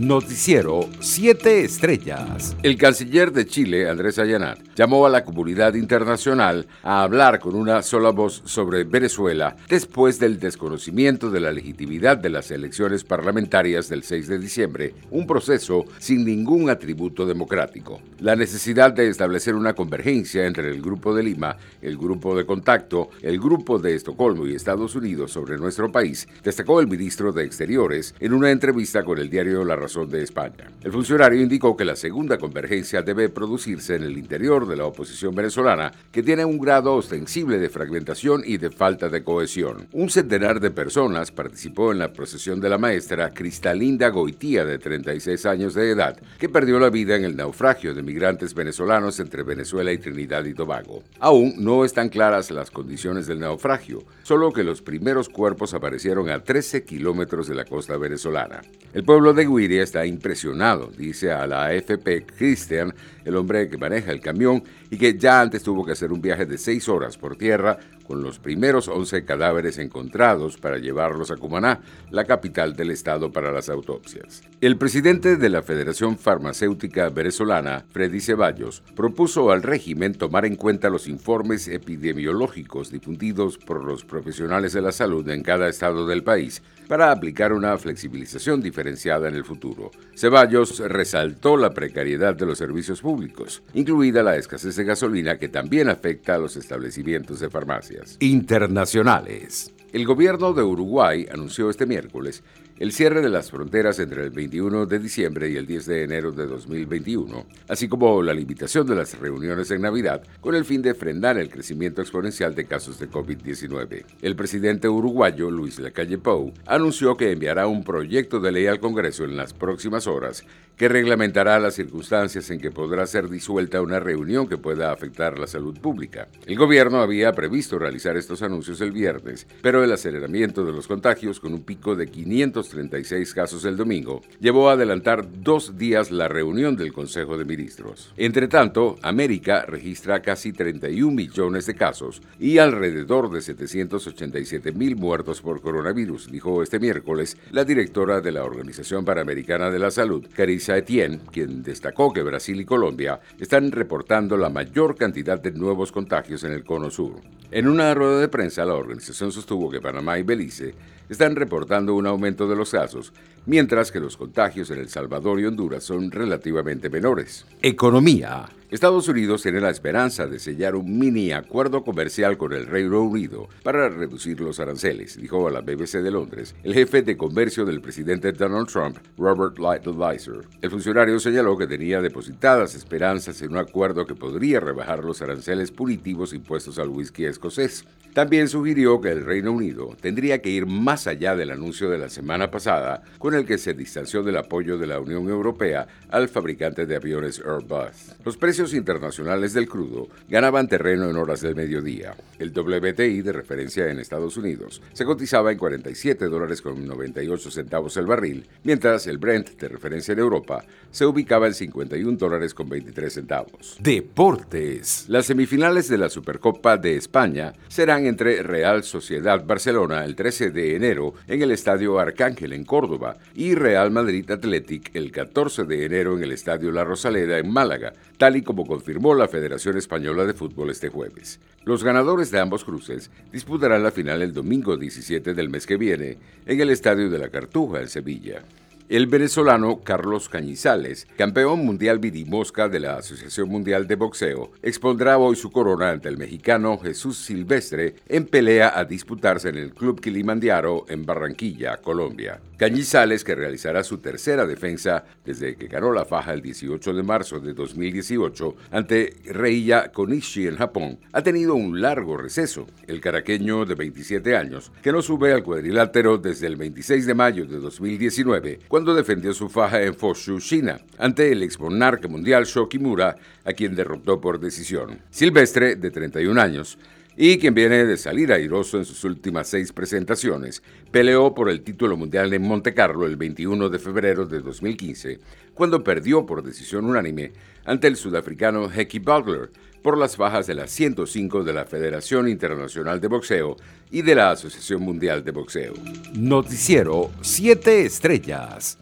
Noticiero 7 Estrellas. El canciller de Chile, Andrés Allanat, llamó a la comunidad internacional a hablar con una sola voz sobre Venezuela después del desconocimiento de la legitimidad de las elecciones parlamentarias del 6 de diciembre, un proceso sin ningún atributo democrático. La necesidad de establecer una convergencia entre el Grupo de Lima, el Grupo de Contacto, el Grupo de Estocolmo y Estados Unidos sobre nuestro país, destacó el ministro de Exteriores en una entrevista con el diario La Razón de España. El funcionario indicó que la segunda convergencia debe producirse en el interior de la oposición venezolana, que tiene un grado ostensible de fragmentación y de falta de cohesión. Un centenar de personas participó en la procesión de la maestra Cristalinda Goitía, de 36 años de edad, que perdió la vida en el naufragio de migrantes venezolanos entre Venezuela y Trinidad y Tobago. Aún no están claras las condiciones del naufragio, solo que los primeros cuerpos aparecieron a 13 kilómetros de la costa venezolana. El pueblo de Guiria está impresionado, dice a la AFP Christian, el hombre que maneja el camión y que ya antes tuvo que hacer un viaje de seis horas por tierra con los primeros 11 cadáveres encontrados para llevarlos a Cumaná, la capital del estado para las autopsias. El presidente de la Federación Farmacéutica Venezolana, Freddy Ceballos, propuso al régimen tomar en cuenta los informes epidemiológicos difundidos por los profesionales de la salud en cada estado del país para aplicar una flexibilización diferenciada en el futuro. Ceballos resaltó la precariedad de los servicios públicos, incluida la escasez de gasolina que también afecta a los establecimientos de farmacias. Internacionales. El gobierno de Uruguay anunció este miércoles el cierre de las fronteras entre el 21 de diciembre y el 10 de enero de 2021, así como la limitación de las reuniones en Navidad con el fin de frenar el crecimiento exponencial de casos de COVID-19. El presidente uruguayo, Luis Lacalle Pou, anunció que enviará un proyecto de ley al Congreso en las próximas horas que reglamentará las circunstancias en que podrá ser disuelta una reunión que pueda afectar la salud pública. El gobierno había previsto realizar estos anuncios el viernes, pero el aceleramiento de los contagios con un pico de 500 36 casos el domingo, llevó a adelantar dos días la reunión del Consejo de Ministros. Entre tanto, América registra casi 31 millones de casos y alrededor de 787 mil muertos por coronavirus, dijo este miércoles la directora de la Organización Panamericana de la Salud, Carissa Etienne, quien destacó que Brasil y Colombia están reportando la mayor cantidad de nuevos contagios en el cono sur. En una rueda de prensa, la organización sostuvo que Panamá y Belice están reportando un aumento de los casos, mientras que los contagios en El Salvador y Honduras son relativamente menores. Economía. Estados Unidos tiene la esperanza de sellar un mini acuerdo comercial con el Reino Unido para reducir los aranceles, dijo a la BBC de Londres el jefe de comercio del presidente Donald Trump, Robert Lighthizer. El funcionario señaló que tenía depositadas esperanzas en un acuerdo que podría rebajar los aranceles punitivos impuestos al whisky escocés. También sugirió que el Reino Unido tendría que ir más allá del anuncio de la semana pasada con el que se distanció del apoyo de la Unión Europea al fabricante de aviones Airbus. Los precios internacionales del crudo ganaban terreno en horas del mediodía. El WTI de referencia en Estados Unidos se cotizaba en 47 dólares con 98 centavos el barril, mientras el Brent de referencia en Europa se ubicaba en 51 dólares con 23 centavos. Deportes. Las semifinales de la Supercopa de España serán entre Real Sociedad Barcelona el 13 de enero en el Estadio Arcángel en Córdoba y Real Madrid Athletic el 14 de enero en el Estadio La Rosaleda en Málaga, tal y como confirmó la Federación Española de Fútbol este jueves. Los ganadores de ambos cruces disputarán la final el domingo 17 del mes que viene en el Estadio de la Cartuja en Sevilla. El venezolano Carlos Cañizales, campeón mundial vidimosca de la Asociación Mundial de Boxeo, expondrá hoy su corona ante el mexicano Jesús Silvestre en pelea a disputarse en el Club Kilimandiaro en Barranquilla, Colombia. Cañizales, que realizará su tercera defensa desde que ganó la faja el 18 de marzo de 2018 ante Reiya Konishi en Japón, ha tenido un largo receso. El caraqueño de 27 años, que no sube al cuadrilátero desde el 26 de mayo de 2019, cuando defendió su faja en Foshu, China, ante el ex monarca mundial Shokimura, a quien derrotó por decisión. Silvestre, de 31 años, y quien viene de salir airoso en sus últimas seis presentaciones, peleó por el título mundial en Monte Carlo el 21 de febrero de 2015, cuando perdió por decisión unánime ante el sudafricano Hecky Bugler por las bajas de la 105 de la Federación Internacional de Boxeo y de la Asociación Mundial de Boxeo. Noticiero 7 Estrellas.